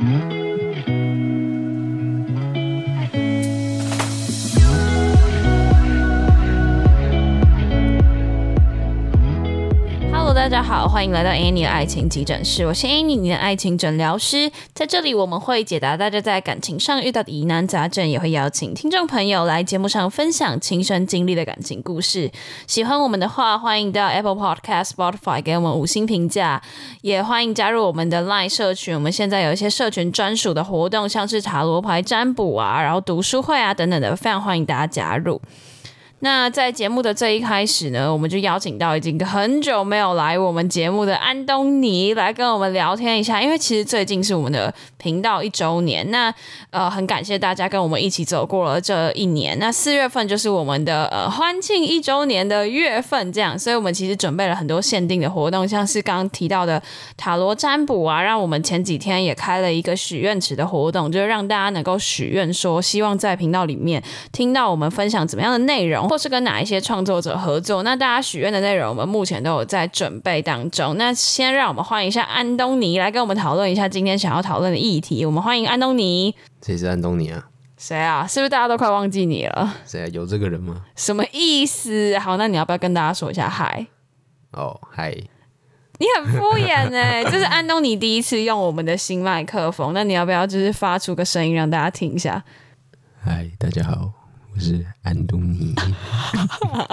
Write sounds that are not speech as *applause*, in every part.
Mm-hmm. 大家好，欢迎来到 Annie 的爱情急诊室，我是 Annie，你的爱情诊疗师。在这里，我们会解答大家在感情上遇到的疑难杂症，也会邀请听众朋友来节目上分享亲身经历的感情故事。喜欢我们的话，欢迎到 Apple Podcast、Spotify 给我们五星评价，也欢迎加入我们的 Line 社群。我们现在有一些社群专属的活动，像是塔罗牌占卜啊，然后读书会啊等等的，非常欢迎大家加入。那在节目的这一开始呢，我们就邀请到已经很久没有来我们节目的安东尼来跟我们聊天一下，因为其实最近是我们的频道一周年，那呃很感谢大家跟我们一起走过了这一年。那四月份就是我们的呃欢庆一周年的月份，这样，所以我们其实准备了很多限定的活动，像是刚刚提到的塔罗占卜啊，让我们前几天也开了一个许愿池的活动，就是让大家能够许愿说，希望在频道里面听到我们分享怎么样的内容。或是跟哪一些创作者合作？那大家许愿的内容，我们目前都有在准备当中。那先让我们欢迎一下安东尼来跟我们讨论一下今天想要讨论的议题。我们欢迎安东尼。谁是安东尼啊？谁啊？是不是大家都快忘记你了？谁啊？有这个人吗？什么意思？好，那你要不要跟大家说一下嗨？哦，嗨！你很敷衍哎，*laughs* 这是安东尼第一次用我们的新麦克风，那你要不要就是发出个声音让大家听一下？嗨，大家好。是安东尼，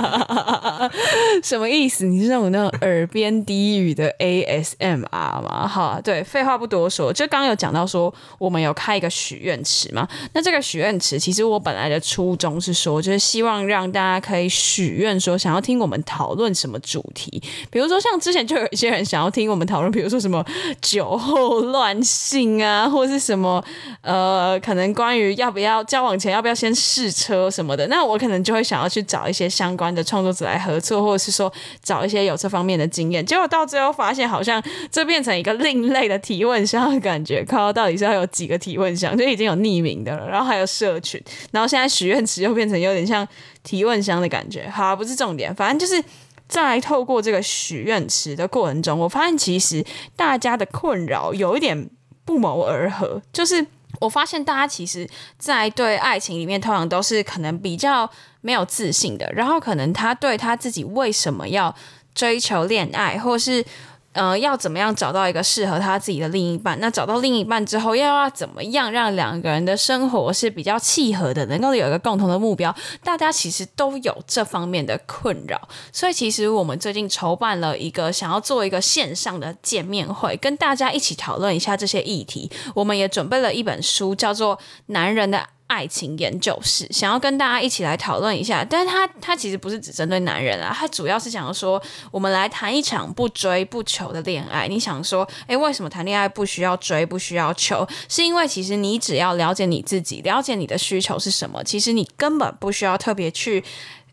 *laughs* 什么意思？你是那种那种耳边低语的 ASMR 吗？好，对，废话不多说，就刚刚有讲到说我们有开一个许愿池嘛。那这个许愿池，其实我本来的初衷是说，就是希望让大家可以许愿，说想要听我们讨论什么主题。比如说像之前就有一些人想要听我们讨论，比如说什么酒后乱性啊，或是什么呃，可能关于要不要交往前要不要先试车什么的。那我可能就会想要去找一些相关的创作者来合作，或者是说找一些有这方面的经验。结果到最后发现，好像这变成一个另类的提问箱的感觉。靠，到底是要有几个提问箱？就已经有匿名的了，然后还有社群，然后现在许愿池又变成有点像提问箱的感觉。好，不是重点，反正就是在透过这个许愿池的过程中，我发现其实大家的困扰有一点不谋而合，就是我发现大家其实，在对爱情里面，通常都是可能比较没有自信的，然后可能他对他自己为什么要追求恋爱，或是呃要怎么样找到一个适合他自己的另一半，那找到另一半之后，又要怎么样让两个人的生活是比较契合的，能够有一个共同的目标，大家其实都有这方面的困扰，所以其实我们最近筹办了一个想要做一个线上的见面会，跟大家一起讨论一下这些议题。我们也准备了一本书，叫做《男人的》。爱情研究室想要跟大家一起来讨论一下，但是他他其实不是只针对男人啊，他主要是想要说，我们来谈一场不追不求的恋爱。你想说，诶，为什么谈恋爱不需要追，不需要求？是因为其实你只要了解你自己，了解你的需求是什么，其实你根本不需要特别去。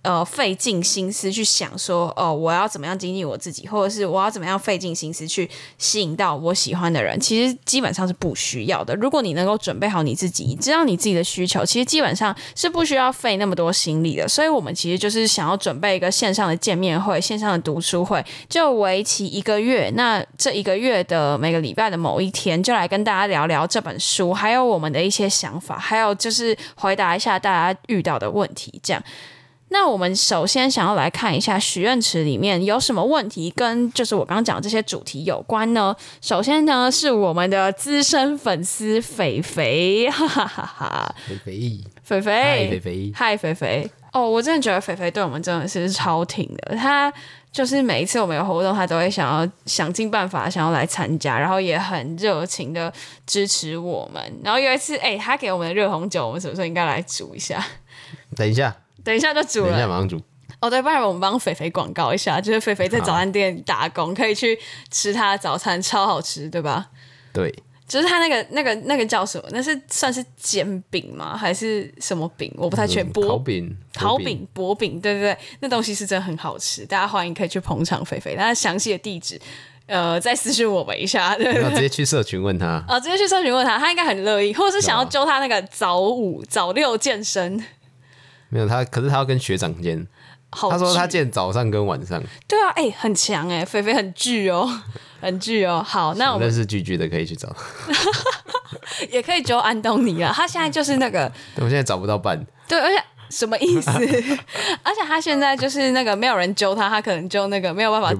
呃，费尽心思去想说，哦，我要怎么样经济我自己，或者是我要怎么样费尽心思去吸引到我喜欢的人，其实基本上是不需要的。如果你能够准备好你自己，知道你自己的需求，其实基本上是不需要费那么多心力的。所以，我们其实就是想要准备一个线上的见面会、线上的读书会，就为期一个月。那这一个月的每个礼拜的某一天，就来跟大家聊聊这本书，还有我们的一些想法，还有就是回答一下大家遇到的问题，这样。那我们首先想要来看一下许愿池里面有什么问题，跟就是我刚刚讲这些主题有关呢？首先呢，是我们的资深粉丝肥肥，*laughs* 哈哈哈哈，肥肥，肥肥，嗨，肥肥，嗨，肥肥。哦，我真的觉得肥肥对我们真的是超挺的。他就是每一次我们有活动，他都会想要想尽办法想要来参加，然后也很热情的支持我们。然后有一次，哎，他给我们的热红酒，我们什么时候应该来煮一下？等一下。等一下就煮了，等一下马上煮。哦，对，不然我们帮肥肥广告一下，就是肥肥在早餐店打工，可以去吃他的早餐，超好吃，对吧？对，就是他那个那个那个叫什么？那是算是煎饼吗？还是什么饼？我不太确定。薄饼，烤饼，薄饼，对对对，那东西是真的很好吃，大家欢迎可以去捧场肥肥。那详细的地址，呃，再私信我们一下，*laughs* 对直接去社群问他。哦，直接去社群问他，他应该很乐意，或者是想要揪他那个早五早六健身。没有他，可是他要跟学长见。他说他见早上跟晚上。对啊，哎，很强哎，肥肥很巨哦，*laughs* 很巨哦。好，那我们认识巨巨的可以去找。*laughs* 也可以揪安东尼啊。他现在就是那个，*laughs* 我现在找不到伴。对，而且。什么意思？*laughs* 而且他现在就是那个没有人揪他，他可能就那个没有办法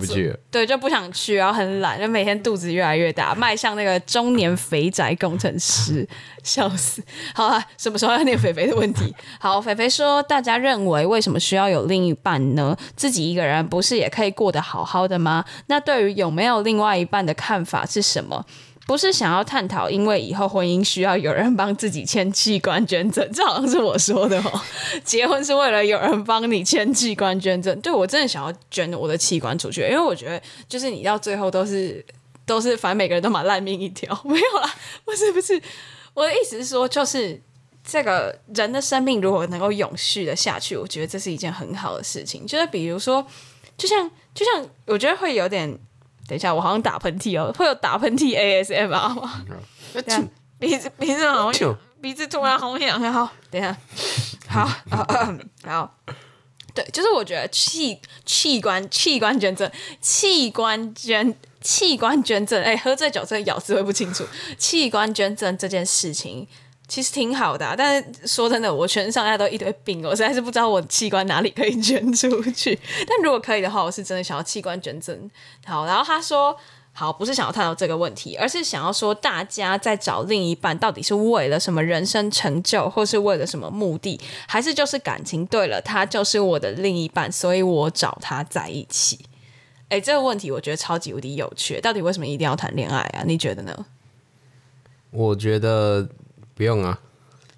对，就不想去，然后很懒，就每天肚子越来越大，迈向那个中年肥宅工程师，*laughs* 笑死！好了，什么时候要念肥肥的问题？*laughs* 好，肥肥说，大家认为为什么需要有另一半呢？自己一个人不是也可以过得好好的吗？那对于有没有另外一半的看法是什么？不是想要探讨，因为以后婚姻需要有人帮自己签器官捐赠，这好像是我说的哦。*laughs* 结婚是为了有人帮你签器官捐赠，对我真的想要捐我的器官出去，因为我觉得就是你到最后都是都是，反正每个人都蛮烂命一条，没有啦，*laughs* 不是不是，我的意思是说，就是这个人的生命如果能够永续的下去，我觉得这是一件很好的事情。就是比如说，就像就像，我觉得会有点。等一下，我好像打喷嚏哦，会有打喷嚏 ASMR 吗？鼻子鼻子好像鼻子突然好痒，好，等一下，好，好，对，就是我觉得器器官器官捐赠器官捐器官捐赠，哎，喝醉酒这个咬字会不清楚，器官捐赠这件事情。其实挺好的，但是说真的，我全身上下都一堆病，我实在是不知道我器官哪里可以捐出去。但如果可以的话，我是真的想要器官捐赠。好，然后他说，好，不是想要探讨这个问题，而是想要说，大家在找另一半到底是为了什么人生成就，或是为了什么目的，还是就是感情对了，他就是我的另一半，所以我找他在一起。哎，这个问题我觉得超级无敌有趣，到底为什么一定要谈恋爱啊？你觉得呢？我觉得。不用啊，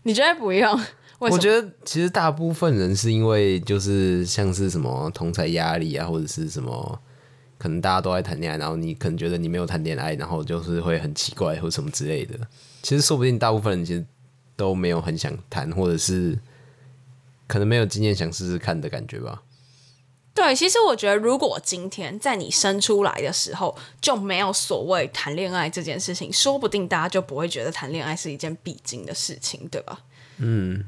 你觉得不用？*laughs* 我觉得其实大部分人是因为就是像是什么同才压力啊，或者是什么，可能大家都在谈恋爱，然后你可能觉得你没有谈恋爱，然后就是会很奇怪或什么之类的。其实说不定大部分人其实都没有很想谈，或者是可能没有经验想试试看的感觉吧。对，其实我觉得，如果今天在你生出来的时候就没有所谓谈恋爱这件事情，说不定大家就不会觉得谈恋爱是一件必经的事情，对吧？嗯，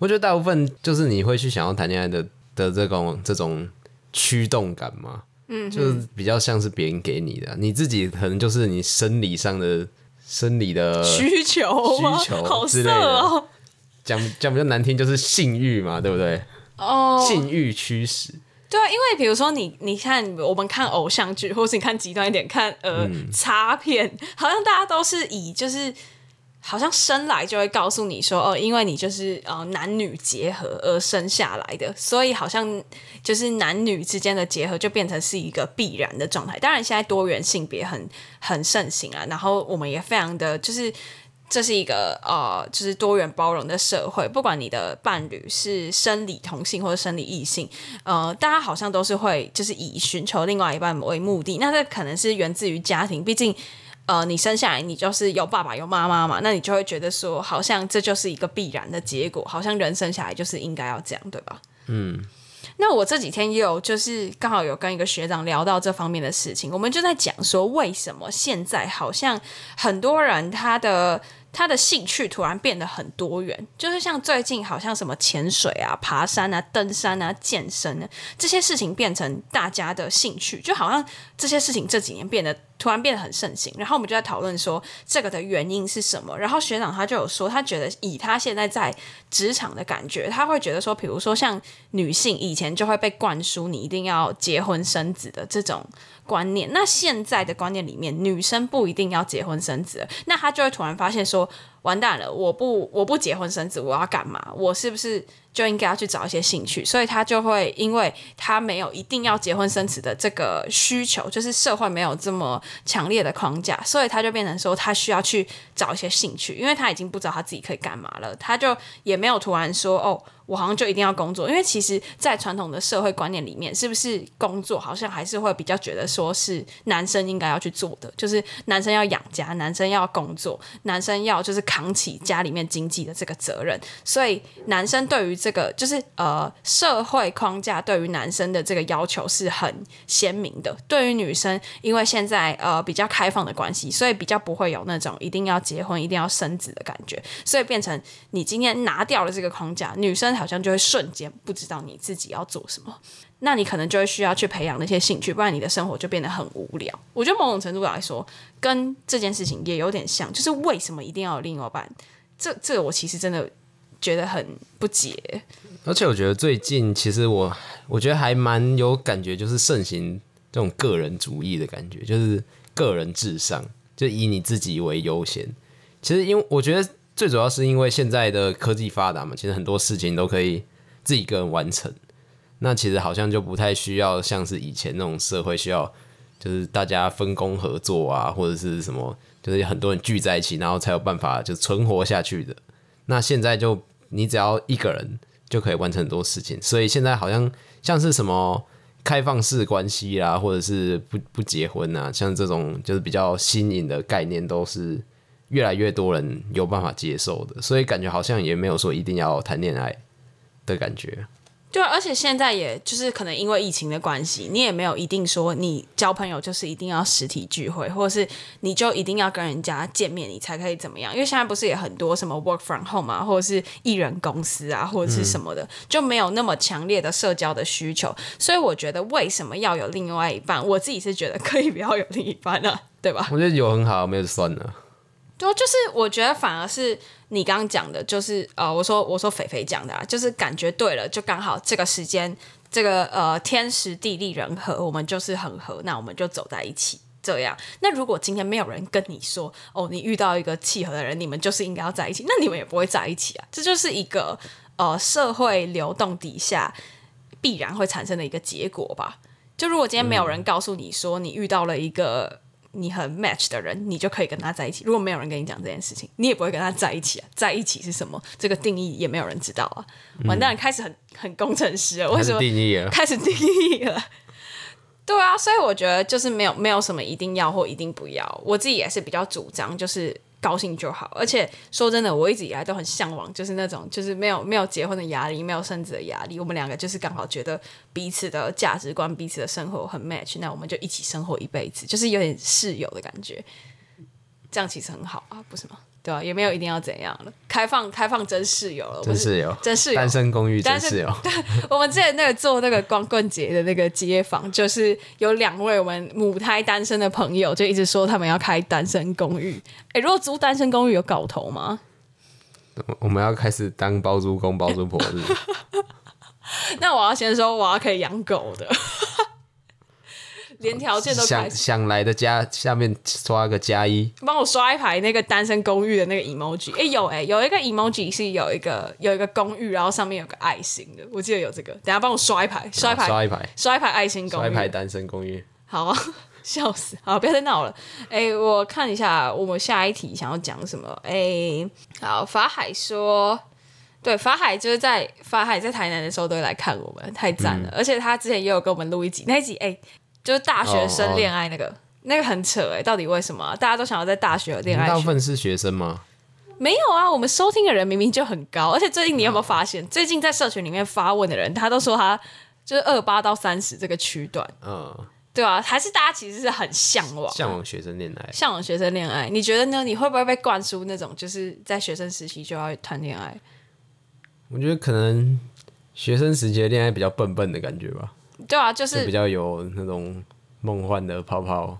我觉得大部分就是你会去想要谈恋爱的的这种这种驱动感嘛，嗯，就是比较像是别人给你的，你自己可能就是你生理上的生理的需求需求之类的，讲讲比较难听就是性欲嘛，对不对？哦，性欲驱使。对啊，因为比如说你，你看我们看偶像剧，或是你看极端一点看呃插片，好像大家都是以就是好像生来就会告诉你说哦，因为你就是呃男女结合而生下来的，所以好像就是男女之间的结合就变成是一个必然的状态。当然现在多元性别很很盛行啊，然后我们也非常的就是。这是一个呃，就是多元包容的社会。不管你的伴侣是生理同性或者生理异性，呃，大家好像都是会就是以寻求另外一半为目的。那这可能是源自于家庭，毕竟呃，你生下来你就是有爸爸有妈妈嘛，那你就会觉得说，好像这就是一个必然的结果，好像人生下来就是应该要这样，对吧？嗯。那我这几天也有就是刚好有跟一个学长聊到这方面的事情，我们就在讲说，为什么现在好像很多人他的。他的兴趣突然变得很多元，就是像最近好像什么潜水啊、爬山啊、登山啊、健身啊这些事情变成大家的兴趣，就好像这些事情这几年变得突然变得很盛行。然后我们就在讨论说这个的原因是什么。然后学长他就有说，他觉得以他现在在职场的感觉，他会觉得说，比如说像女性以前就会被灌输你一定要结婚生子的这种。观念，那现在的观念里面，女生不一定要结婚生子，那她就会突然发现说，完蛋了，我不我不结婚生子，我要干嘛？我是不是就应该要去找一些兴趣？所以他就会，因为他没有一定要结婚生子的这个需求，就是社会没有这么强烈的框架，所以他就变成说，他需要去找一些兴趣，因为他已经不知道他自己可以干嘛了，他就也没有突然说，哦。我好像就一定要工作，因为其实，在传统的社会观念里面，是不是工作好像还是会比较觉得说是男生应该要去做的，就是男生要养家，男生要工作，男生要就是扛起家里面经济的这个责任。所以，男生对于这个就是呃社会框架对于男生的这个要求是很鲜明的。对于女生，因为现在呃比较开放的关系，所以比较不会有那种一定要结婚、一定要生子的感觉。所以变成你今天拿掉了这个框架，女生。好像就会瞬间不知道你自己要做什么。那你可能就会需要去培养那些兴趣，不然你的生活就变得很无聊。我觉得某种程度来说，跟这件事情也有点像，就是为什么一定要有另一半？这这我其实真的觉得很不解。而且我觉得最近其实我我觉得还蛮有感觉，就是盛行这种个人主义的感觉，就是个人至上，就以你自己为优先。其实因为我觉得最主要是因为现在的科技发达嘛，其实很多事情都可以自己一个人完成。那其实好像就不太需要像是以前那种社会需要，就是大家分工合作啊，或者是什么，就是很多人聚在一起，然后才有办法就存活下去的。那现在就你只要一个人。就可以完成很多事情，所以现在好像像是什么开放式关系啦，或者是不不结婚啊，像这种就是比较新颖的概念，都是越来越多人有办法接受的，所以感觉好像也没有说一定要谈恋爱的感觉。对，而且现在也就是可能因为疫情的关系，你也没有一定说你交朋友就是一定要实体聚会，或者是你就一定要跟人家见面，你才可以怎么样？因为现在不是也很多什么 work from home 啊，或者是艺人公司啊，或者是什么的，就没有那么强烈的社交的需求。所以我觉得为什么要有另外一半？我自己是觉得可以不要有另一半了，对吧？我觉得有很好，没有就算了。对，就是我觉得反而是。你刚刚讲的，就是呃，我说我说肥肥讲的啊，就是感觉对了，就刚好这个时间，这个呃天时地利人和，我们就是很合，那我们就走在一起。这样，那如果今天没有人跟你说，哦，你遇到一个契合的人，你们就是应该要在一起，那你们也不会在一起啊。这就是一个呃社会流动底下必然会产生的一个结果吧。就如果今天没有人告诉你说，你遇到了一个。你很 match 的人，你就可以跟他在一起。如果没有人跟你讲这件事情，你也不会跟他在一起啊。在一起是什么？这个定义也没有人知道啊。完蛋，开始很很工程师了。为什么定义了？开始定义了。*laughs* 对啊，所以我觉得就是没有没有什么一定要或一定不要。我自己也是比较主张，就是。高兴就好，而且说真的，我一直以来都很向往，就是那种就是没有没有结婚的压力，没有生子的压力。我们两个就是刚好觉得彼此的价值观、彼此的生活很 match，那我们就一起生活一辈子，就是有点室友的感觉。这样其实很好啊，不是吗？对啊，也没有一定要怎样了，开放开放真室友了，真室友，真室友，单身公寓真室友。对，我们之前那个做那个光棍节的那个街坊，就是有两位我们母胎单身的朋友，就一直说他们要开单身公寓。哎，如果租单身公寓有搞头吗？*laughs* 我们要开始当包租公包租婆是？*laughs* 那我要先说，我要可以养狗的。连条件都想想来的加下面刷个加一，帮我刷一排那个单身公寓的那个 emoji。哎，有哎，有一个 emoji 是有一个有一个公寓，然后上面有个爱心的，我记得有这个。等下帮我刷一排，刷一排，刷一排，刷一排爱心公寓，刷一排单身公寓。好啊，*laughs* 笑死！好，不要再闹了。哎，我看一下我们下一题想要讲什么。哎，好，法海说，对，法海就是在法海在台南的时候都会来看我们，太赞了。而且他之前也有跟我们录一集，那一集哎。就是大学生恋爱那个，那个很扯哎，到底为什么大家都想要在大学恋爱？大部分是学生吗？没有啊，我们收听的人明明就很高，而且最近你有没有发现，最近在社群里面发问的人，他都说他就是二八到三十这个区段，嗯，对啊，还是大家其实是很向往向往学生恋爱，向往学生恋爱，你觉得呢？你会不会被灌输那种就是在学生时期就要谈恋爱？我觉得可能学生时期的恋爱比较笨笨的感觉吧。对啊，就是比较有那种梦幻的泡泡，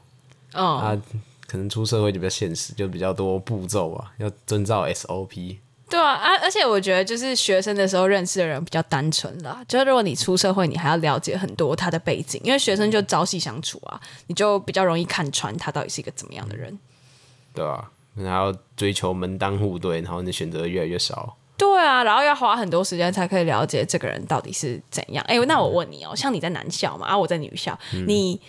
嗯，啊，可能出社会就比较现实，就比较多步骤啊，要遵照 SOP。对啊，啊，而且我觉得就是学生的时候认识的人比较单纯啦，就是如果你出社会，你还要了解很多他的背景，因为学生就朝夕相处啊，你就比较容易看穿他到底是一个怎么样的人。对啊，然后追求门当户对，然后你选择越来越少。对啊，然后要花很多时间才可以了解这个人到底是怎样。哎，那我问你哦，像你在男校嘛，啊，我在女校，你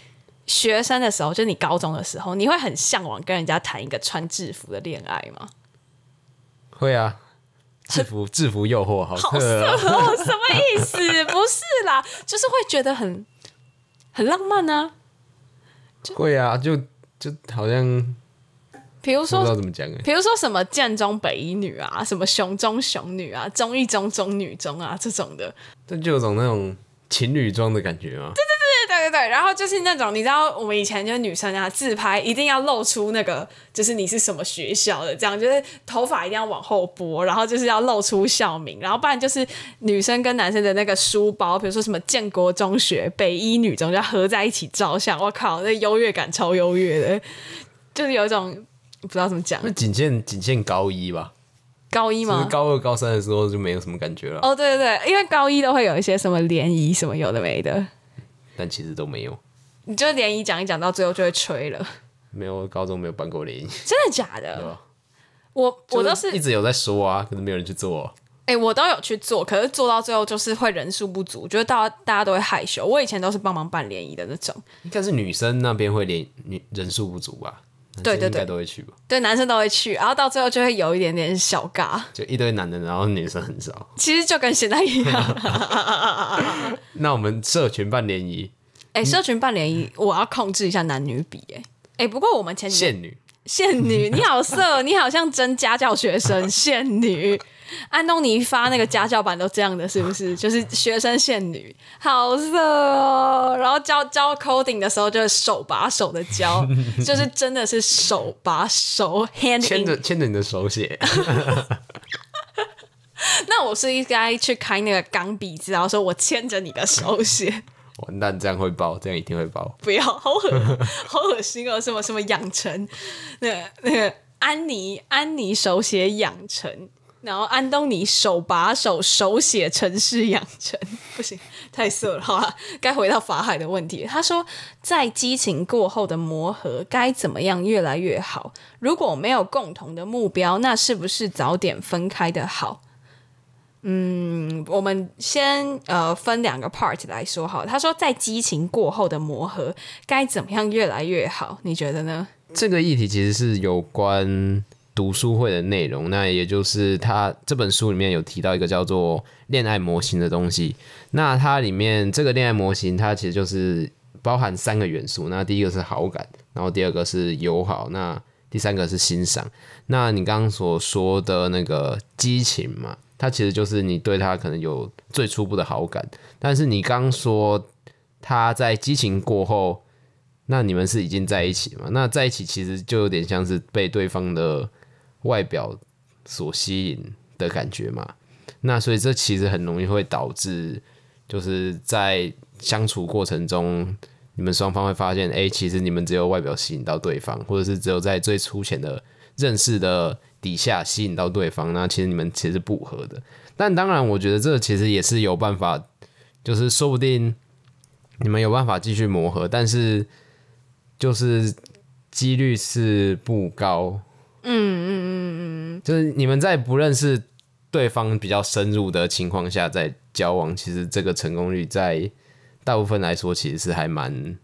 学生的时候，就你高中的时候，你会很向往跟人家谈一个穿制服的恋爱吗？会啊，*laughs* 制服制服诱惑，好色哦，什么意思？*laughs* 不是啦，就是会觉得很很浪漫啊。会啊，就就好像。比如说，不知道怎么讲哎。比如说什么建中北一女啊，什么雄中雄女啊，中一中中女中啊这种的，这就有种那种情侣装的感觉吗？对对对对对对，然后就是那种你知道，我们以前就是女生啊，自拍一定要露出那个，就是你是什么学校的，这样就是头发一定要往后拨，然后就是要露出校名，然后不然就是女生跟男生的那个书包，比如说什么建国中学、北一女中，就要合在一起照相。我靠，那优越感超优越的，就是有一种不知道怎么讲。那，仅限仅限高一吧，高一吗？就是高二、高三的时候就没有什么感觉了，哦，对对对，因为高一都会有一些什么联谊什么有的没的，但其实都没有，你就联谊讲一讲，到最后就会吹了，没有高中没有办过联谊，真的假的？我我都是一直有在说啊，可是没有人去做啊、哎、我都有去做，可是做到最后就是会人数不足，觉得大家大家都会害羞。我以前都是帮忙办联谊的那种，应该是女生那边会联女人数不足吧？对对对应该都会去吧？对，男生都会去，然后到最后就会有一点点小尬，就一堆男的，然后女生很少。*laughs* 其实就跟现在一样。*laughs* 那我们社群办联谊，哎、社群办联谊，我要控制一下男女比、哎。哎，不过我们前几天限女，现女，你好色，你好像真家教学生，*laughs* 现女。*laughs* 安东尼发那个家教版都这样的，是不是？*laughs* 就是学生限女，好色哦。然后教教 coding 的时候，就是手把手的教，*laughs* 就是真的是手把手 hand 牵着牵着你的手写，那我是应该去开那个钢笔字，然后说我牵着你的手写，完蛋，这样会爆，这样一定会爆。不要，好恶，好恶心哦！什么什么养成，那个那个安妮安妮手写养成，然后安东尼手把手手写城市养成，不行，太色了。好了，该回到法海的问题。他说，在激情过后的磨合该怎么样越来越好？如果没有共同的目标，那是不是早点分开的好？嗯，我们先呃分两个 part 来说好。他说，在激情过后的磨合该怎么样越来越好？你觉得呢？这个议题其实是有关读书会的内容，那也就是他这本书里面有提到一个叫做恋爱模型的东西。那它里面这个恋爱模型，它其实就是包含三个元素。那第一个是好感，然后第二个是友好，那第三个是欣赏。那你刚刚所说的那个激情嘛，它其实就是你对他可能有最初步的好感，但是你刚说他在激情过后。那你们是已经在一起嘛？那在一起其实就有点像是被对方的外表所吸引的感觉嘛。那所以这其实很容易会导致，就是在相处过程中，你们双方会发现，哎、其实你们只有外表吸引到对方，或者是只有在最粗浅的认识的底下吸引到对方。那其实你们其实不合的。但当然，我觉得这其实也是有办法，就是说不定你们有办法继续磨合，但是。就是几率是不高。嗯嗯嗯嗯，就是你们在不认识对方比较深入的情况下在交往，其实这个成功率在大部分来说其实是还蛮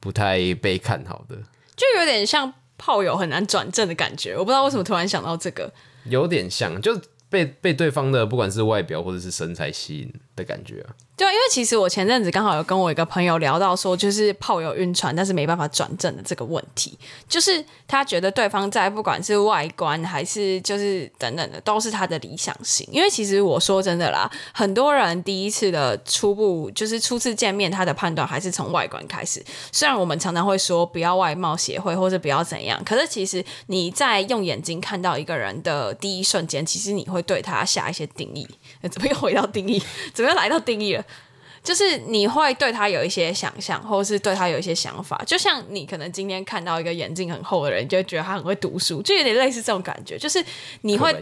不太被看好的，就有点像炮友很难转正的感觉。我不知道为什么突然想到这个。有点像，就被被对方的不管是外表或者是身材吸引的感觉啊。对，因为其实我前阵子刚好有跟我一个朋友聊到说，就是炮友晕船，但是没办法转正的这个问题，就是他觉得对方在不管是外观还是就是等等的，都是他的理想型。因为其实我说真的啦，很多人第一次的初步就是初次见面，他的判断还是从外观开始。虽然我们常常会说不要外貌协会或者不要怎样，可是其实你在用眼睛看到一个人的第一瞬间，其实你会对他下一些定义。呃怎么又回到定义？*laughs* 怎么又来到定义了？就是你会对他有一些想象，或者是对他有一些想法。就像你可能今天看到一个眼镜很厚的人，你就会觉得他很会读书，就有点类似这种感觉。就是你会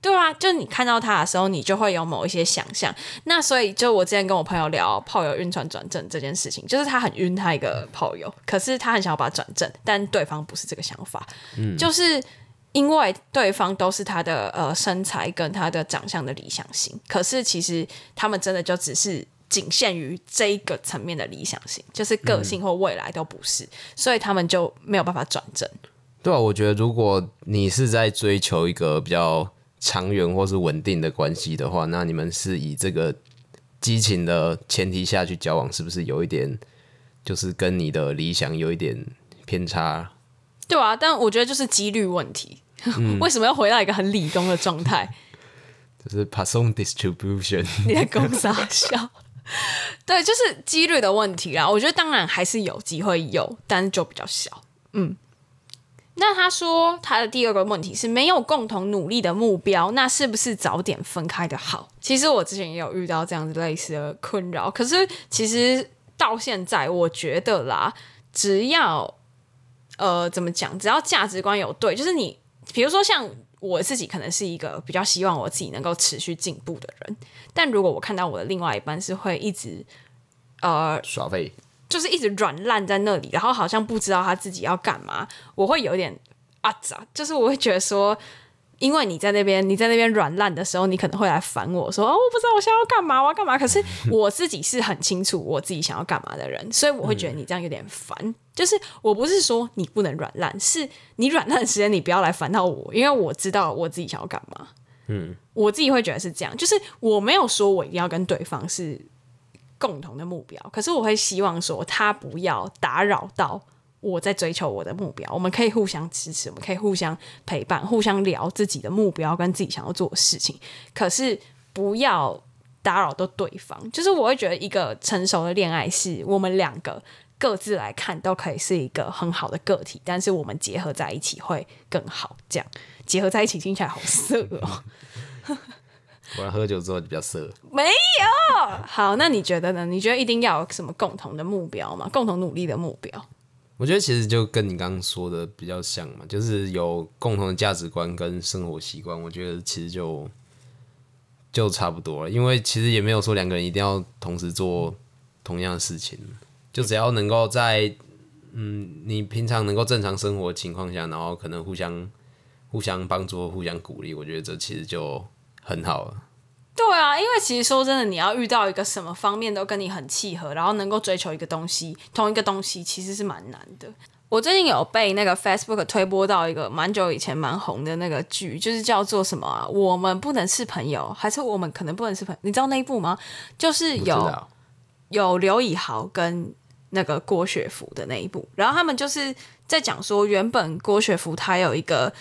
对啊，就你看到他的时候，你就会有某一些想象。那所以，就我之前跟我朋友聊炮友晕船转正这件事情，就是他很晕他一个炮友，可是他很想要把他转正，但对方不是这个想法，嗯就是。因为对方都是他的呃身材跟他的长相的理想型，可是其实他们真的就只是仅限于这一个层面的理想型，就是个性或未来都不是，所以他们就没有办法转正。对啊，我觉得如果你是在追求一个比较长远或是稳定的关系的话，那你们是以这个激情的前提下去交往，是不是有一点就是跟你的理想有一点偏差？对啊，但我觉得就是几率问题。*laughs* 为什么要回到一个很理工的状态？就是 Passon distribution，*laughs* 你在公傻笑？*laughs* 对，就是几率的问题啦。我觉得当然还是有机会有，但是就比较小。嗯，那他说他的第二个问题是没有共同努力的目标，那是不是早点分开的好？其实我之前也有遇到这样子类似的困扰，可是其实到现在，我觉得啦，只要呃怎么讲，只要价值观有对，就是你比如说像。我自己可能是一个比较希望我自己能够持续进步的人，但如果我看到我的另外一半是会一直呃耍废，就是一直软烂在那里，然后好像不知道他自己要干嘛，我会有点啊咋，就是我会觉得说。因为你在那边，你在那边软烂的时候，你可能会来烦我说：“哦，我不知道我现在要干嘛，我要干嘛。”可是我自己是很清楚我自己想要干嘛的人，所以我会觉得你这样有点烦。就是我不是说你不能软烂，是你软烂的时间你不要来烦到我，因为我知道我自己想要干嘛。嗯，我自己会觉得是这样，就是我没有说我一定要跟对方是共同的目标，可是我会希望说他不要打扰到。我在追求我的目标，我们可以互相支持，我们可以互相陪伴，互相聊自己的目标跟自己想要做的事情。可是不要打扰到对方。就是我会觉得一个成熟的恋爱是我们两个各自来看都可以是一个很好的个体，但是我们结合在一起会更好。这样结合在一起听起来好色哦。*laughs* 果然喝酒之后就比较色。没有。好，那你觉得呢？你觉得一定要有什么共同的目标吗？共同努力的目标？我觉得其实就跟你刚刚说的比较像嘛，就是有共同的价值观跟生活习惯，我觉得其实就就差不多了。因为其实也没有说两个人一定要同时做同样的事情，就只要能够在嗯你平常能够正常生活情况下，然后可能互相互相帮助、互相鼓励，我觉得这其实就很好了。对啊，因为其实说真的，你要遇到一个什么方面都跟你很契合，然后能够追求一个东西，同一个东西，其实是蛮难的。我最近有被那个 Facebook 推播到一个蛮久以前蛮红的那个剧，就是叫做什么啊？我们不能是朋友，还是我们可能不能是朋友？你知道那一部吗？就是有有刘以豪跟那个郭雪芙的那一部，然后他们就是在讲说，原本郭雪芙她有一个。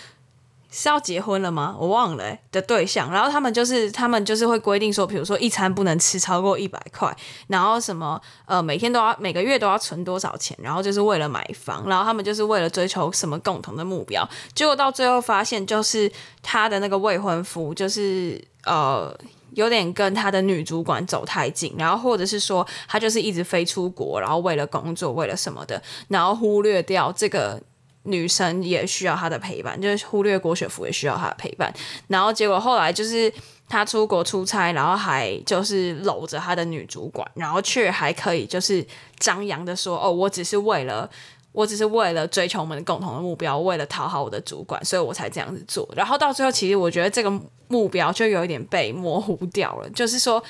是要结婚了吗？我忘了的对象，然后他们就是他们就是会规定说，比如说一餐不能吃超过一百块，然后什么呃每天都要每个月都要存多少钱，然后就是为了买房，然后他们就是为了追求什么共同的目标，结果到最后发现就是他的那个未婚夫就是呃有点跟他的女主管走太近，然后或者是说他就是一直飞出国，然后为了工作为了什么的，然后忽略掉这个。女生也需要他的陪伴，就是忽略郭雪芙也需要他的陪伴。然后结果后来就是他出国出差，然后还就是搂着他的女主管，然后却还可以就是张扬的说：“哦，我只是为了，我只是为了追求我们共同的目标，为了讨好我的主管，所以我才这样子做。”然后到最后，其实我觉得这个目标就有一点被模糊掉了，就是说，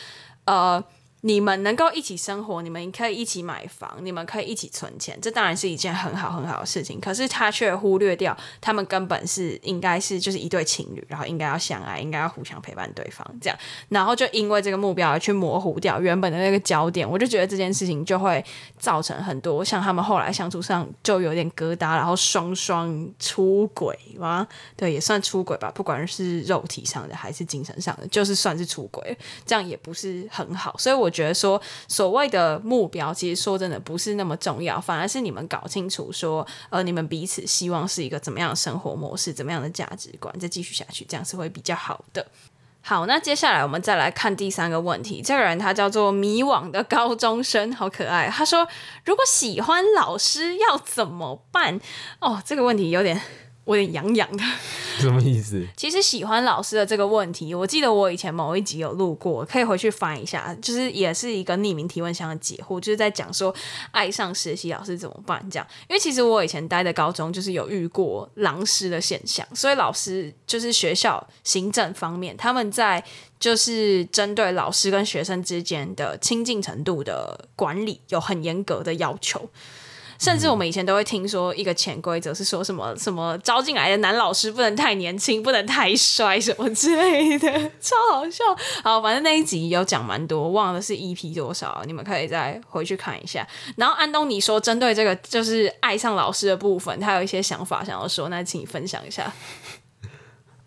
呃。你们能够一起生活，你们可以一起买房，你们可以一起存钱，这当然是一件很好很好的事情。可是他却忽略掉，他们根本是应该是就是一对情侣，然后应该要相爱，应该要互相陪伴对方，这样，然后就因为这个目标而去模糊掉原本的那个焦点。我就觉得这件事情就会造成很多像他们后来相处上就有点疙瘩，然后双双出轨嘛，对，也算出轨吧，不管是肉体上的还是精神上的，就是算是出轨，这样也不是很好。所以我。觉得说所谓的目标，其实说真的不是那么重要，反而是你们搞清楚说，呃，你们彼此希望是一个怎么样的生活模式，怎么样的价值观，再继续下去，这样是会比较好的。好，那接下来我们再来看第三个问题。这个人他叫做迷惘的高中生，好可爱。他说：“如果喜欢老师要怎么办？”哦，这个问题有点。我有点痒痒的，什么意思？其实喜欢老师的这个问题，我记得我以前某一集有录过，可以回去翻一下。就是也是一个匿名提问箱的解惑，就是在讲说爱上实习老师怎么办这样。因为其实我以前待的高中就是有遇过狼师的现象，所以老师就是学校行政方面，他们在就是针对老师跟学生之间的亲近程度的管理有很严格的要求。甚至我们以前都会听说一个潜规则是说什么什么招进来的男老师不能太年轻，不能太帅什么之类的，超好笑。好，反正那一集有讲蛮多，忘了是 EP 多少，你们可以再回去看一下。然后安东尼说，针对这个就是爱上老师的部分，他有一些想法想要说，那请你分享一下。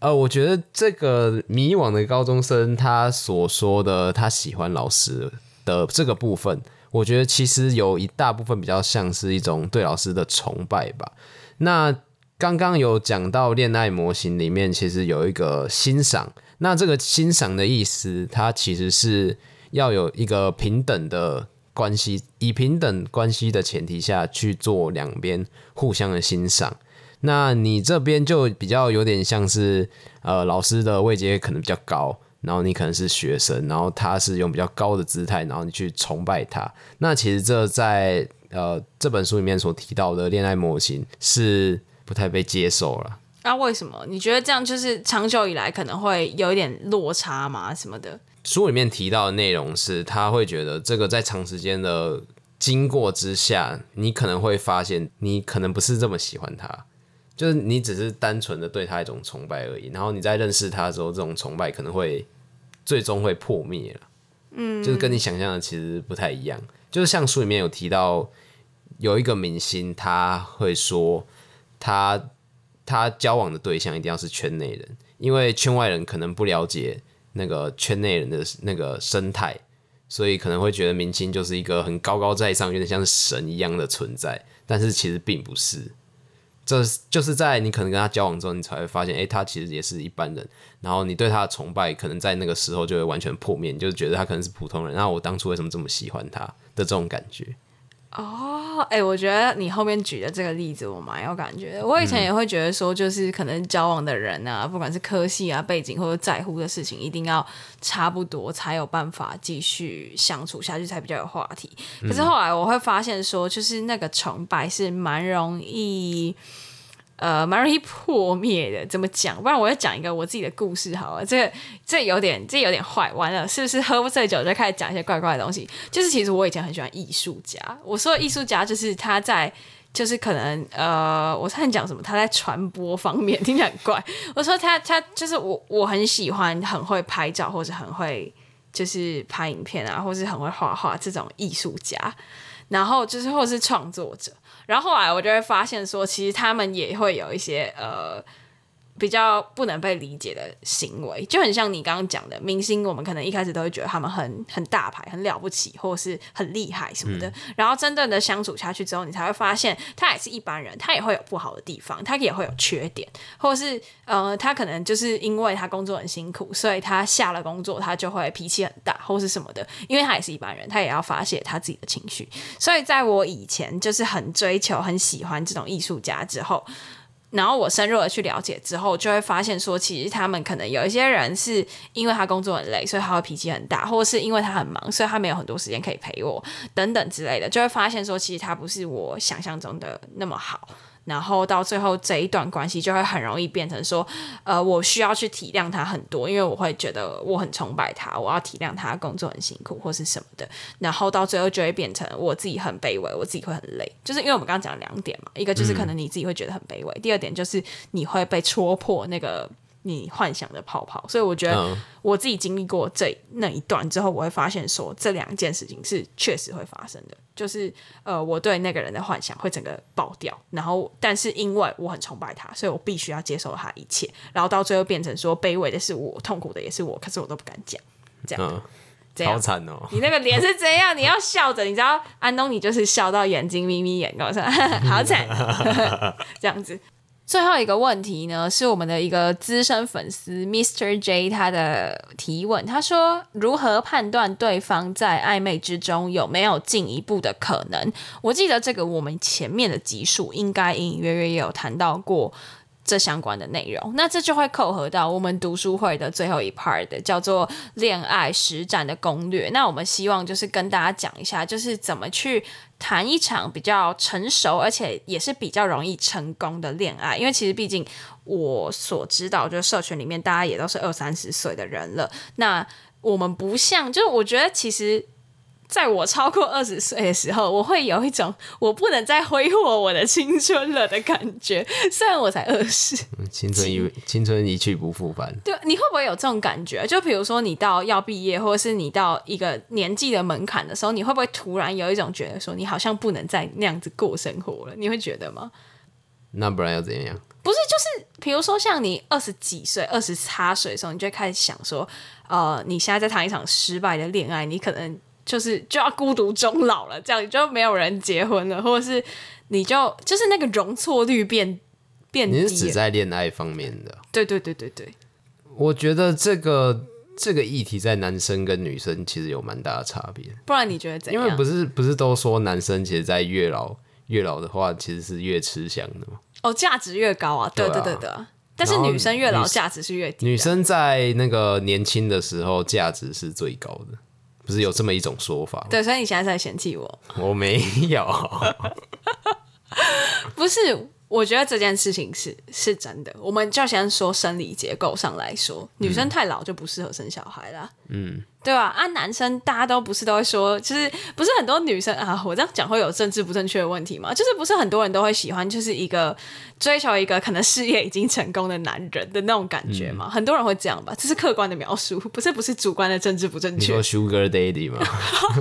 呃，我觉得这个迷惘的高中生他所说的他喜欢老师的这个部分，我觉得其实有一大部分比较像是一种对老师的崇拜吧。那刚刚有讲到恋爱模型里面，其实有一个欣赏。那这个欣赏的意思，它其实是要有一个平等的关系，以平等关系的前提下去做两边互相的欣赏。那你这边就比较有点像是，呃，老师的位阶可能比较高，然后你可能是学生，然后他是用比较高的姿态，然后你去崇拜他。那其实这在呃这本书里面所提到的恋爱模型是不太被接受了。那为什么？你觉得这样就是长久以来可能会有一点落差吗？什么的？书里面提到的内容是，他会觉得这个在长时间的经过之下，你可能会发现，你可能不是这么喜欢他。就是你只是单纯的对他一种崇拜而已，然后你在认识他的时候，这种崇拜可能会最终会破灭了。嗯，就是跟你想象的其实不太一样。就是像书里面有提到，有一个明星他会说，他他交往的对象一定要是圈内人，因为圈外人可能不了解那个圈内人的那个生态，所以可能会觉得明星就是一个很高高在上，有点像是神一样的存在，但是其实并不是。这就是在你可能跟他交往之后，你才会发现，哎，他其实也是一般人。然后你对他的崇拜，可能在那个时候就会完全破灭，你就觉得他可能是普通人。那我当初为什么这么喜欢他的这种感觉？哦，哎，我觉得你后面举的这个例子我蛮有感觉的。我以前也会觉得说，就是可能交往的人啊，不管是科系啊、背景或者在乎的事情，一定要差不多才有办法继续相处下去，才比较有话题。可是后来我会发现说，就是那个崇拜是蛮容易。呃，蛮容易破灭的，怎么讲？不然我要讲一个我自己的故事好了。这个这有点这有点坏，完了是不是喝不醉酒就开始讲一些怪怪的东西？就是其实我以前很喜欢艺术家。我说艺术家就是他在，就是可能呃，我在讲什么？他在传播方面 *laughs* 听起来很怪。我说他他就是我我很喜欢很会拍照或者很会就是拍影片啊，或是很会画画这种艺术家。然后就是或者是创作者。然后后来我就会发现说，其实他们也会有一些呃。比较不能被理解的行为，就很像你刚刚讲的明星，我们可能一开始都会觉得他们很很大牌、很了不起，或者是很厉害什么的。然后真正的相处下去之后，你才会发现他也是一般人，他也会有不好的地方，他也会有缺点，或是呃，他可能就是因为他工作很辛苦，所以他下了工作他就会脾气很大，或是什么的。因为他也是一般人，他也要发泄他自己的情绪。所以在我以前就是很追求、很喜欢这种艺术家之后。然后我深入的去了解之后，就会发现说，其实他们可能有一些人是因为他工作很累，所以他会脾气很大，或是因为他很忙，所以他没有很多时间可以陪我，等等之类的，就会发现说，其实他不是我想象中的那么好。然后到最后这一段关系就会很容易变成说，呃，我需要去体谅他很多，因为我会觉得我很崇拜他，我要体谅他工作很辛苦或是什么的。然后到最后就会变成我自己很卑微，我自己会很累。就是因为我们刚刚讲两点嘛，一个就是可能你自己会觉得很卑微，第二点就是你会被戳破那个。你幻想的泡泡，所以我觉得我自己经历过这那一段之后，我会发现说这两件事情是确实会发生的，就是呃，我对那个人的幻想会整个爆掉，然后但是因为我很崇拜他，所以我必须要接受他一切，然后到最后变成说卑微的是我，痛苦的也是我，可是我都不敢讲，这样，好惨哦！你那个脸是怎样？你要笑着，你知道安东尼就是笑到眼睛眯眯眼，跟我说 *laughs* 好惨，*laughs* 这样子。最后一个问题呢，是我们的一个资深粉丝 Mr. J 他的提问。他说：“如何判断对方在暧昧之中有没有进一步的可能？”我记得这个我们前面的集数应该隐隐约约也有谈到过这相关的内容。那这就会扣合到我们读书会的最后一 part 的叫做恋爱实战的攻略。那我们希望就是跟大家讲一下，就是怎么去。谈一场比较成熟，而且也是比较容易成功的恋爱，因为其实毕竟我所知道，就是社群里面大家也都是二三十岁的人了，那我们不像，就是我觉得其实。在我超过二十岁的时候，我会有一种我不能再挥霍我的青春了的感觉。*laughs* 虽然我才二十，青春一青春一去不复返。对，你会不会有这种感觉？就比如说你到要毕业，或者是你到一个年纪的门槛的时候，你会不会突然有一种觉得说，你好像不能再那样子过生活了？你会觉得吗？那不然要怎样？不是，就是比如说像你二十几岁、二十差岁的时候，你就开始想说，呃，你现在在谈一场失败的恋爱，你可能。就是就要孤独终老了，这样就没有人结婚了，或者是你就就是那个容错率变变你是指低了。在恋爱方面的？对对对对对，我觉得这个这个议题在男生跟女生其实有蛮大的差别，不然你觉得怎样？因为不是不是都说男生其实，在越老越老的话，其实是越吃香的嘛。哦，价值越高啊，对对啊对对。但是女生越老，价值是越低的。女生在那个年轻的时候价值是最高的，不是有这么一种说法？对，所以你现在在嫌弃我？我没有，*laughs* 不是，我觉得这件事情是是真的。我们就先说生理结构上来说，女生太老就不适合生小孩啦。嗯，对吧？啊，男生大家都不是都会说，就是不是很多女生啊，我这样讲会有政治不正确的问题吗？就是不是很多人都会喜欢，就是一个追求一个可能事业已经成功的男人的那种感觉吗？很多人会这样吧？这是客观的描述，不是不是主观的政治不正确你说。Sugar Daddy 吗？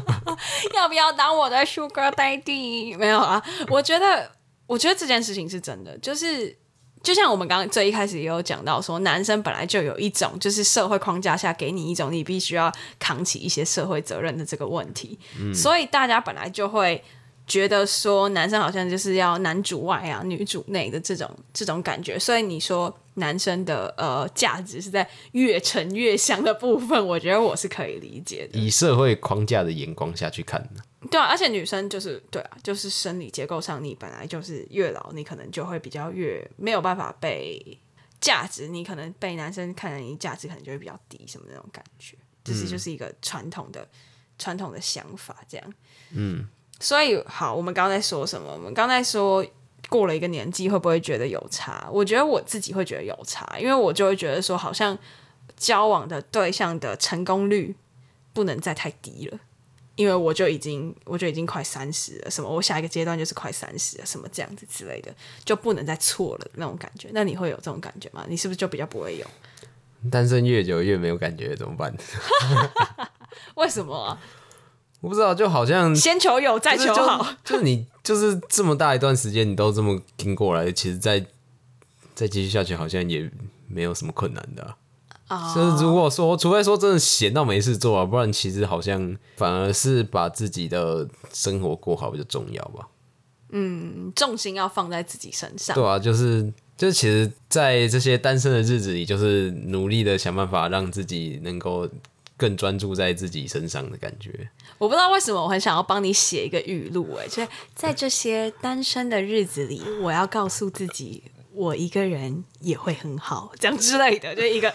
*laughs* 要不要当我的 Sugar Daddy？没有啊，我觉得，我觉得这件事情是真的，就是就像我们刚刚最一开始也有讲到说，男生本来就有一种就是社会框架下给你一种你必须要扛起一些社会责任的这个问题，所以大家本来就会。觉得说男生好像就是要男主外啊，女主内的这种这种感觉，所以你说男生的呃价值是在越沉越香的部分，我觉得我是可以理解的。以社会框架的眼光下去看的，对啊，而且女生就是对啊，就是生理结构上，你本来就是越老，你可能就会比较越没有办法被价值，你可能被男生看来你价值可能就会比较低，什么那种感觉，就是就是一个传统的传统的想法这样。嗯，所以好，我们刚刚在说什么？我们刚才说过了一个年纪会不会觉得有差？我觉得我自己会觉得有差，因为我就会觉得说，好像交往的对象的成功率不能再太低了。因为我就已经我就已经快三十了，什么我下一个阶段就是快三十了，什么这样子之类的，就不能再错了那种感觉。那你会有这种感觉吗？你是不是就比较不会有？单身越久越没有感觉，怎么办？为什么啊、我不知道，就好像先求有再求好？就是你就是这么大一段时间你都这么听过来，其实再再继续下去好像也没有什么困难的啊、就是如果说，除非说真的闲到没事做啊，不然其实好像反而是把自己的生活过好比较重要吧。嗯重心要放在自己身上。对啊，就是就是，其实，在这些单身的日子里，就是努力的想办法让自己能够更专注在自己身上的感觉。我不知道为什么我很想要帮你写一个语录，哎，就是在这些单身的日子里，我要告诉自己，我一个人也会很好，这样之类的，就一个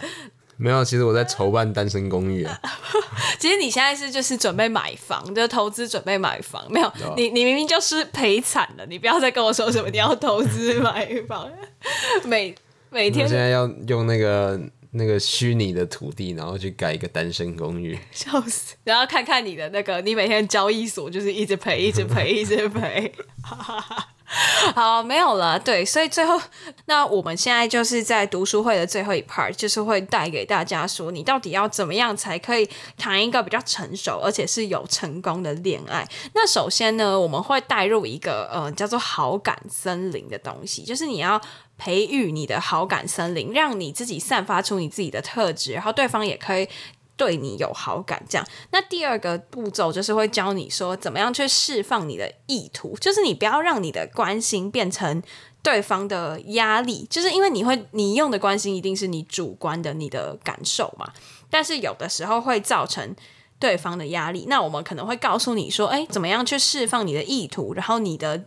没有，其实我在筹办单身公寓啊。*laughs* 其实你现在是就是准备买房，就是投资准备买房，没有你你明明就是赔惨了，你不要再跟我说什么你要投资买房，*laughs* 每每我天现在要用那个那个虚拟的土地，然后去盖一个单身公寓。笑死，然后看看你的那个，你每天交易所就是一直赔，一直赔，一直赔。*laughs* *laughs* 好，没有了。对，所以最后，那我们现在就是在读书会的最后一 part，就是会带给大家说，你到底要怎么样才可以谈一个比较成熟而且是有成功的恋爱？那首先呢，我们会带入一个呃叫做好感森林的东西，就是你要。培育你的好感森林，让你自己散发出你自己的特质，然后对方也可以对你有好感，这样。那第二个步骤就是会教你说怎么样去释放你的意图，就是你不要让你的关心变成对方的压力，就是因为你会你用的关心一定是你主观的你的感受嘛，但是有的时候会造成。对方的压力，那我们可能会告诉你说，哎，怎么样去释放你的意图，然后你的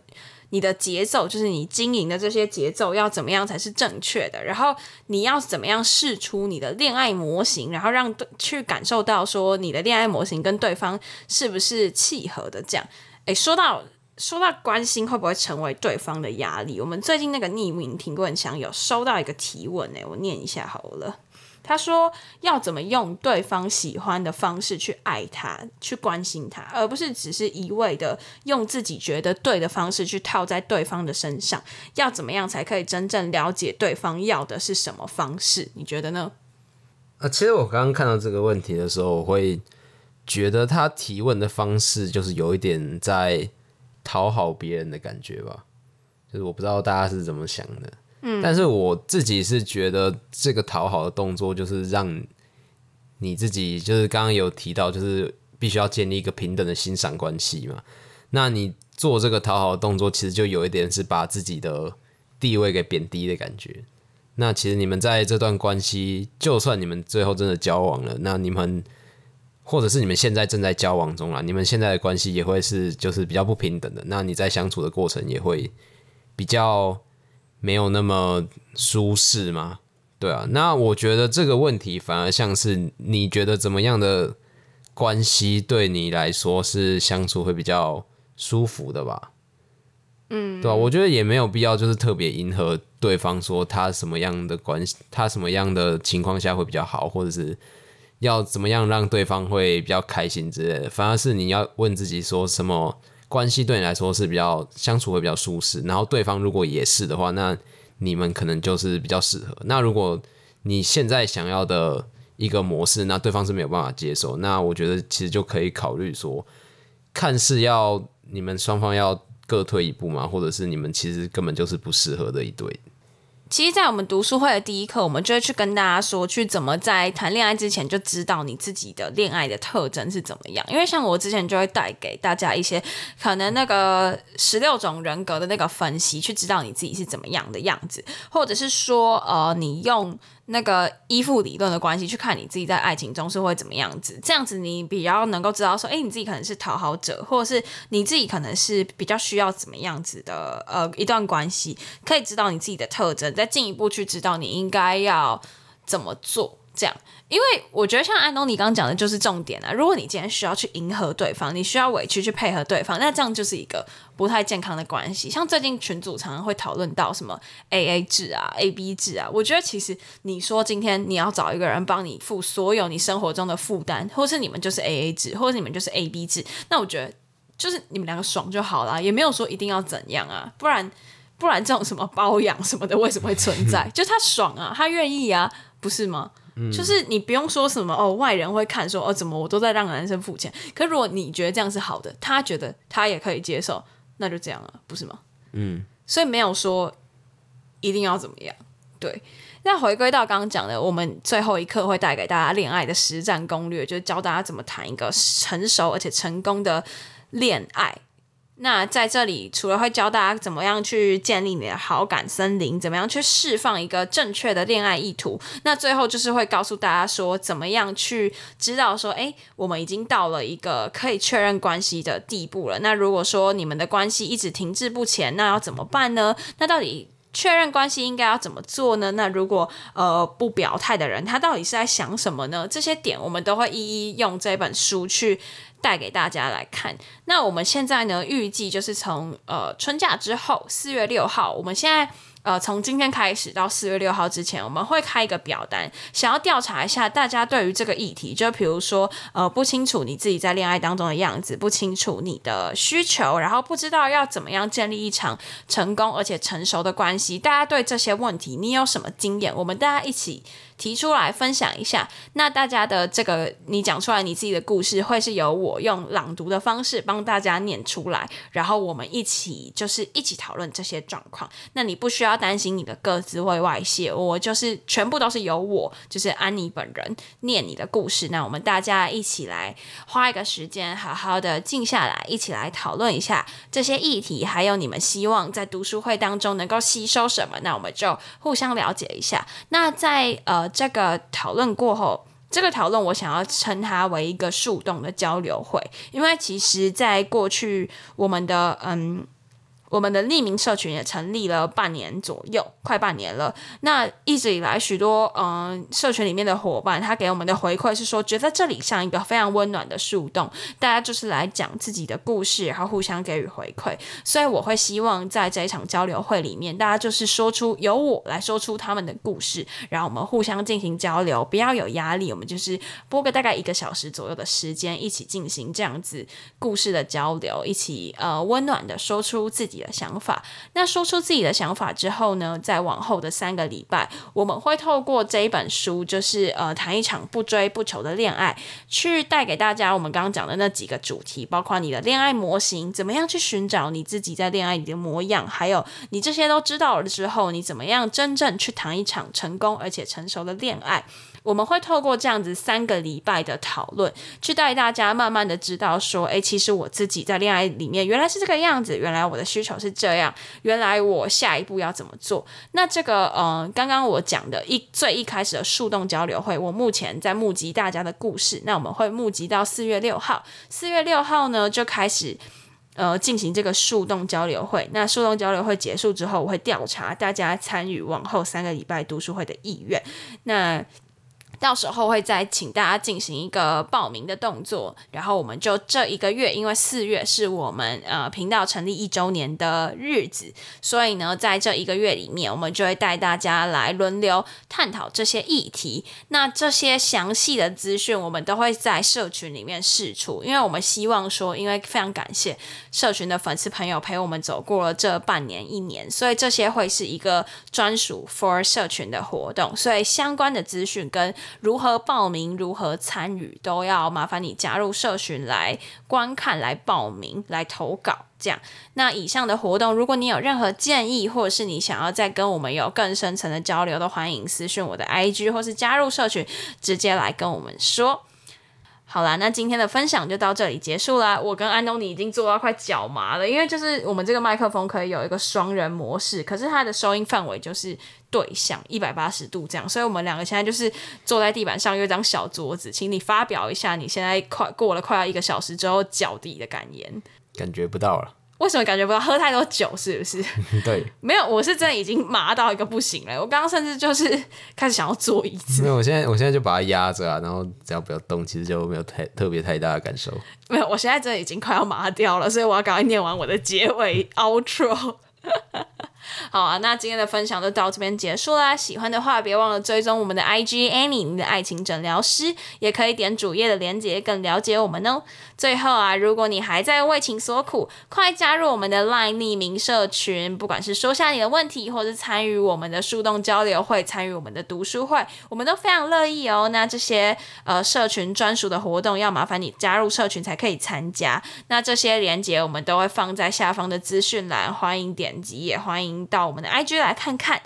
你的节奏，就是你经营的这些节奏要怎么样才是正确的，然后你要怎么样试出你的恋爱模型，然后让对去感受到说你的恋爱模型跟对方是不是契合的。这样，诶，说到说到关心会不会成为对方的压力，我们最近那个匿名提问箱有收到一个提问，诶，我念一下好了。他说：“要怎么用对方喜欢的方式去爱他，去关心他，而不是只是一味的用自己觉得对的方式去套在对方的身上。要怎么样才可以真正了解对方要的是什么方式？你觉得呢？啊，其实我刚刚看到这个问题的时候，我会觉得他提问的方式就是有一点在讨好别人的感觉吧。就是我不知道大家是怎么想的，但是我自己是觉得这个讨好的动作就是让你自己，就是刚刚有提到，就是必须要建立一个平等的欣赏关系嘛。那你做这个讨好的动作，其实就有一点是把自己的地位给贬低的感觉。那其实你们在这段关系，就算你们最后真的交往了，那你们或者是你们现在正在交往中啦，你们现在的关系也会是就是比较不平等的。那你在相处的过程也会比较没有那么舒适吗？对啊，那我觉得这个问题反而像是你觉得怎么样的关系对你来说是相处会比较舒服的吧？嗯，对啊，我觉得也没有必要就是特别迎合对方，说他什么样的关系，他什么样的情况下会比较好，或者是要怎么样让对方会比较开心之类的。反而是你要问自己，说什么关系对你来说是比较相处会比较舒适，然后对方如果也是的话，那你们可能就是比较适合。那如果你现在想要的一个模式，那对方是没有办法接受，那我觉得其实就可以考虑说，看似要你们双方要。各退一步嘛，或者是你们其实根本就是不适合的一对。其实，在我们读书会的第一课，我们就会去跟大家说，去怎么在谈恋爱之前就知道你自己的恋爱的特征是怎么样。因为像我之前就会带给大家一些可能那个十六种人格的那个分析，去知道你自己是怎么样的样子，或者是说，呃，你用。那个依附理论的关系，去看你自己在爱情中是会怎么样子，这样子你比较能够知道说，哎，你自己可能是讨好者，或者是你自己可能是比较需要怎么样子的呃一段关系，可以知道你自己的特征，再进一步去知道你应该要怎么做，这样。因为我觉得像安东尼刚刚讲的，就是重点啊。如果你今天需要去迎合对方，你需要委屈去配合对方，那这样就是一个不太健康的关系。像最近群组常常会讨论到什么 A A 制啊、A B 制啊，我觉得其实你说今天你要找一个人帮你付所有你生活中的负担，或是你们就是 A A 制，或者你们就是 A B 制，那我觉得就是你们两个爽就好了，也没有说一定要怎样啊。不然不然这种什么包养什么的，为什么会存在？*laughs* 就他爽啊，他愿意啊，不是吗？就是你不用说什么哦，外人会看说哦，怎么我都在让男生付钱。可如果你觉得这样是好的，他觉得他也可以接受，那就这样了，不是吗？嗯，所以没有说一定要怎么样。对，那回归到刚刚讲的，我们最后一课会带给大家恋爱的实战攻略，就是教大家怎么谈一个成熟而且成功的恋爱。那在这里，除了会教大家怎么样去建立你的好感森林，怎么样去释放一个正确的恋爱意图，那最后就是会告诉大家说，怎么样去知道说，哎，我们已经到了一个可以确认关系的地步了。那如果说你们的关系一直停滞不前，那要怎么办呢？那到底确认关系应该要怎么做呢？那如果呃不表态的人，他到底是在想什么呢？这些点我们都会一一用这本书去。带给大家来看。那我们现在呢，预计就是从呃春假之后，四月六号，我们现在。呃，从今天开始到四月六号之前，我们会开一个表单，想要调查一下大家对于这个议题，就比如说，呃，不清楚你自己在恋爱当中的样子，不清楚你的需求，然后不知道要怎么样建立一场成功而且成熟的关系。大家对这些问题，你有什么经验？我们大家一起提出来分享一下。那大家的这个，你讲出来你自己的故事，会是由我用朗读的方式帮大家念出来，然后我们一起就是一起讨论这些状况。那你不需要。担心你的个子会外泄，我就是全部都是由我，就是安妮本人念你的故事。那我们大家一起来花一个时间，好好的静下来，一起来讨论一下这些议题，还有你们希望在读书会当中能够吸收什么。那我们就互相了解一下。那在呃这个讨论过后，这个讨论我想要称它为一个树洞的交流会，因为其实在过去我们的嗯。我们的匿名社群也成立了半年左右，快半年了。那一直以来，许多嗯社群里面的伙伴，他给我们的回馈是说，觉得这里像一个非常温暖的树洞，大家就是来讲自己的故事，然后互相给予回馈。所以我会希望在这一场交流会里面，大家就是说出由我来说出他们的故事，然后我们互相进行交流，不要有压力。我们就是播个大概一个小时左右的时间，一起进行这样子故事的交流，一起呃温暖的说出自己。的想法，那说出自己的想法之后呢，在往后的三个礼拜，我们会透过这一本书，就是呃谈一场不追不求的恋爱，去带给大家我们刚刚讲的那几个主题，包括你的恋爱模型，怎么样去寻找你自己在恋爱里的模样，还有你这些都知道了之后，你怎么样真正去谈一场成功而且成熟的恋爱。我们会透过这样子三个礼拜的讨论，去带大家慢慢的知道说，诶，其实我自己在恋爱里面原来是这个样子，原来我的需求是这样，原来我下一步要怎么做？那这个，呃，刚刚我讲的一最一开始的树洞交流会，我目前在募集大家的故事，那我们会募集到四月六号，四月六号呢就开始。呃，进行这个树洞交流会。那树洞交流会结束之后，我会调查大家参与往后三个礼拜读书会的意愿。那到时候会再请大家进行一个报名的动作，然后我们就这一个月，因为四月是我们呃频道成立一周年的日子，所以呢，在这一个月里面，我们就会带大家来轮流探讨这些议题。那这些详细的资讯，我们都会在社群里面释出，因为我们希望说，因为非常感谢社群的粉丝朋友陪我们走过了这半年一年，所以这些会是一个专属 for 社群的活动，所以相关的资讯跟如何报名、如何参与，都要麻烦你加入社群来观看、来报名、来投稿。这样，那以上的活动，如果你有任何建议，或者是你想要再跟我们有更深层的交流，都欢迎私讯我的 IG，或是加入社群，直接来跟我们说。好啦，那今天的分享就到这里结束啦。我跟安东尼已经做到快脚麻了，因为就是我们这个麦克风可以有一个双人模式，可是它的收音范围就是对象一百八十度这样，所以我们两个现在就是坐在地板上有一张小桌子，请你发表一下你现在快过了快要一个小时之后脚底的感言。感觉不到了。为什么感觉不到？喝太多酒是不是？*laughs* *laughs* 对，没有，我是真的已经麻到一个不行了。我刚刚甚至就是 *laughs* 开始想要坐椅子。没有，我现在我现在就把它压着啊，然后只要不要动，其实就没有太特别太大的感受。没有，我现在真的已经快要麻掉了，所以我要赶快念完我的结尾 outro。好啊，那今天的分享就到这边结束啦。喜欢的话，别忘了追踪我们的 IG Annie，你的爱情诊疗师，也可以点主页的链接，更了解我们哦。最后啊，如果你还在为情所苦，快加入我们的 LINE 匿名社群，不管是说下你的问题，或是参与我们的树洞交流会，参与我们的读书会，我们都非常乐意哦。那这些呃社群专属的活动，要麻烦你加入社群才可以参加。那这些链接我们都会放在下方的资讯栏，欢迎点击，也欢迎到我们的 IG 来看看。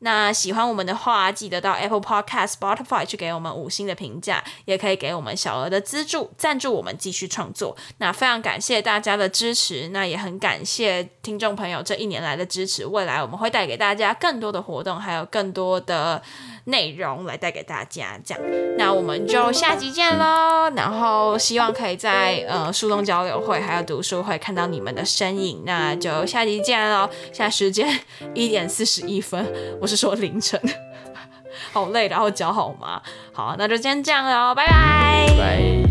那喜欢我们的话，记得到 Apple Podcast、Spotify 去给我们五星的评价，也可以给我们小额的资助，赞助我们继续创作。那非常感谢大家的支持，那也很感谢听众朋友这一年来的支持。未来我们会带给大家更多的活动，还有更多的内容来带给大家。这样，那我们就下集见喽。然后希望可以在呃树洞交流会还有读书会看到你们的身影。那就下集见喽。现在时间一点四十一分。我是说凌晨，*laughs* 好累，然后脚好麻。好，那就先这样喽，拜拜。